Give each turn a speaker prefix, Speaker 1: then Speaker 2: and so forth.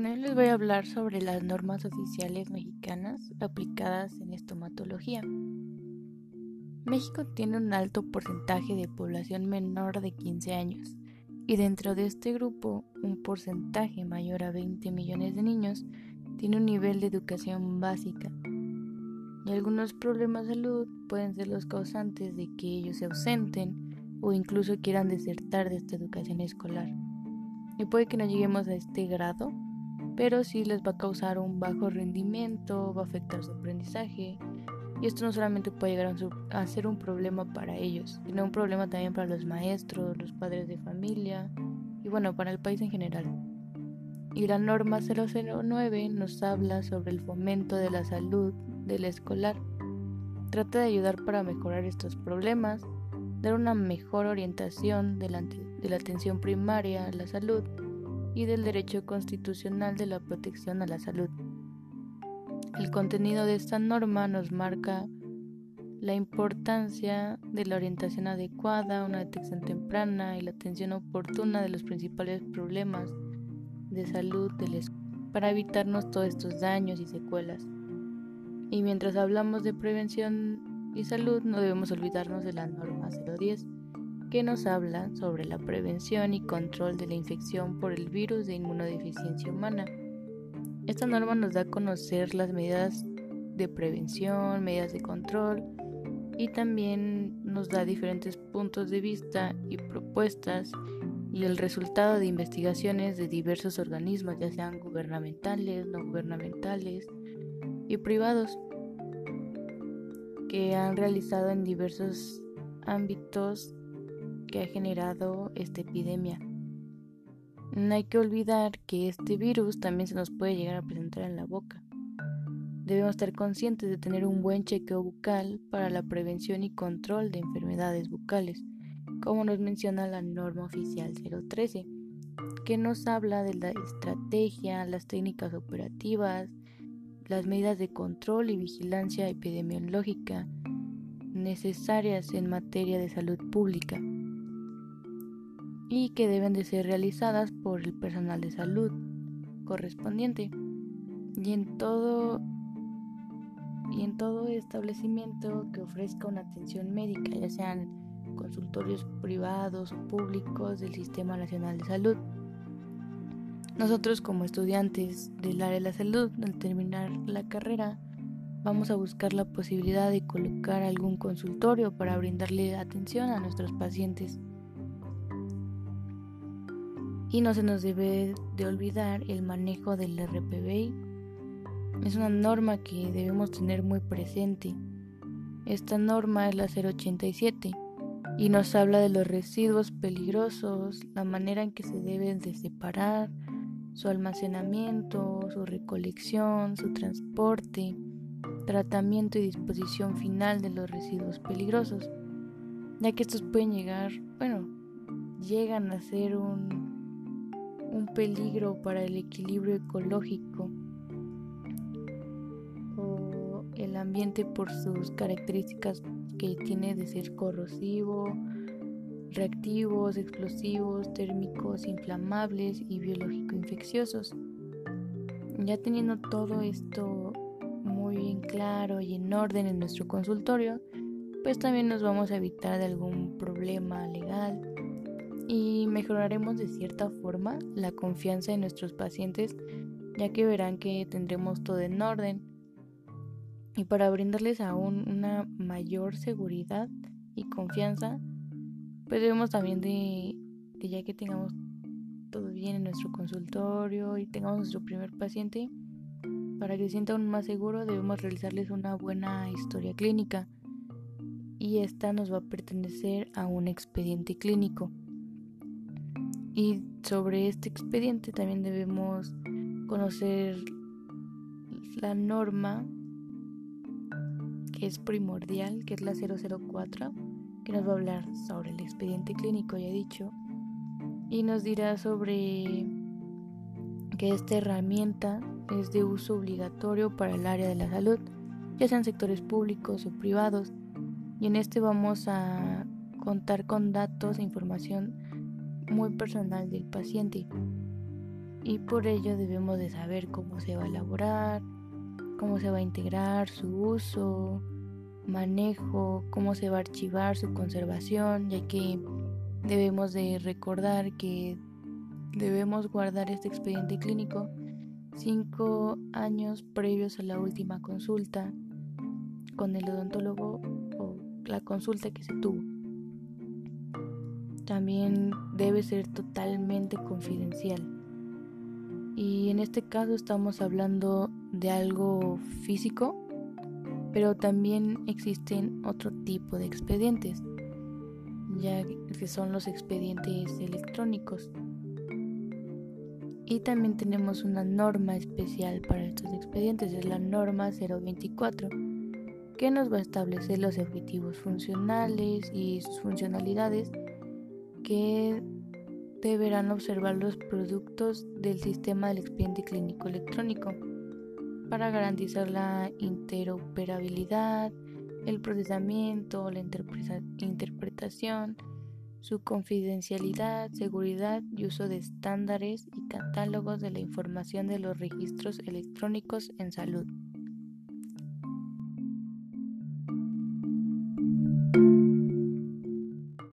Speaker 1: Bueno, les voy a hablar sobre las normas oficiales mexicanas aplicadas en estomatología. México tiene un alto porcentaje de población menor de 15 años y dentro de este grupo un porcentaje mayor a 20 millones de niños tiene un nivel de educación básica y algunos problemas de salud pueden ser los causantes de que ellos se ausenten o incluso quieran desertar de esta educación escolar. Y puede que no lleguemos a este grado, pero sí les va a causar un bajo rendimiento, va a afectar su aprendizaje. Y esto no solamente puede llegar a ser un problema para ellos, sino un problema también para los maestros, los padres de familia y bueno, para el país en general. Y la norma 009 nos habla sobre el fomento de la salud del escolar. Trata de ayudar para mejorar estos problemas, dar una mejor orientación de la, de la atención primaria a la salud y del derecho constitucional de la protección a la salud. El contenido de esta norma nos marca la importancia de la orientación adecuada, una detección temprana y la atención oportuna de los principales problemas de salud para evitarnos todos estos daños y secuelas. Y mientras hablamos de prevención y salud, no debemos olvidarnos de la norma 010 que nos habla sobre la prevención y control de la infección por el virus de inmunodeficiencia humana. Esta norma nos da a conocer las medidas de prevención, medidas de control y también nos da diferentes puntos de vista y propuestas y el resultado de investigaciones de diversos organismos, ya sean gubernamentales, no gubernamentales y privados, que han realizado en diversos ámbitos que ha generado esta epidemia. No hay que olvidar que este virus también se nos puede llegar a presentar en la boca. Debemos estar conscientes de tener un buen chequeo bucal para la prevención y control de enfermedades bucales, como nos menciona la norma oficial 013, que nos habla de la estrategia, las técnicas operativas, las medidas de control y vigilancia epidemiológica necesarias en materia de salud pública y que deben de ser realizadas por el personal de salud correspondiente y en todo y en todo establecimiento que ofrezca una atención médica, ya sean consultorios privados o públicos del Sistema Nacional de Salud. Nosotros como estudiantes del área de la salud, al terminar la carrera, vamos a buscar la posibilidad de colocar algún consultorio para brindarle atención a nuestros pacientes y no se nos debe de olvidar el manejo del RPBI. Es una norma que debemos tener muy presente. Esta norma es la 087 y nos habla de los residuos peligrosos, la manera en que se deben de separar, su almacenamiento, su recolección, su transporte, tratamiento y disposición final de los residuos peligrosos, ya que estos pueden llegar, bueno, llegan a ser un un peligro para el equilibrio ecológico o el ambiente por sus características que tiene de ser corrosivo, reactivos, explosivos, térmicos, inflamables y biológico infecciosos. Ya teniendo todo esto muy bien claro y en orden en nuestro consultorio, pues también nos vamos a evitar de algún problema legal y mejoraremos de cierta forma la confianza en nuestros pacientes ya que verán que tendremos todo en orden y para brindarles aún una mayor seguridad y confianza pues debemos también de, de ya que tengamos todo bien en nuestro consultorio y tengamos nuestro primer paciente para que se sienta aún más seguro debemos realizarles una buena historia clínica y esta nos va a pertenecer a un expediente clínico. Y sobre este expediente también debemos conocer la norma que es primordial, que es la 004, que nos va a hablar sobre el expediente clínico, ya he dicho, y nos dirá sobre que esta herramienta es de uso obligatorio para el área de la salud, ya sean sectores públicos o privados, y en este vamos a contar con datos e información muy personal del paciente y por ello debemos de saber cómo se va a elaborar, cómo se va a integrar su uso, manejo, cómo se va a archivar su conservación, ya que debemos de recordar que debemos guardar este expediente clínico cinco años previos a la última consulta con el odontólogo o la consulta que se tuvo. También debe ser totalmente confidencial. Y en este caso estamos hablando de algo físico, pero también existen otro tipo de expedientes, ya que son los expedientes electrónicos. Y también tenemos una norma especial para estos expedientes, es la norma 024, que nos va a establecer los objetivos funcionales y sus funcionalidades que deberán observar los productos del sistema del expediente clínico electrónico para garantizar la interoperabilidad, el procesamiento, la interpretación, su confidencialidad, seguridad y uso de estándares y catálogos de la información de los registros electrónicos en salud.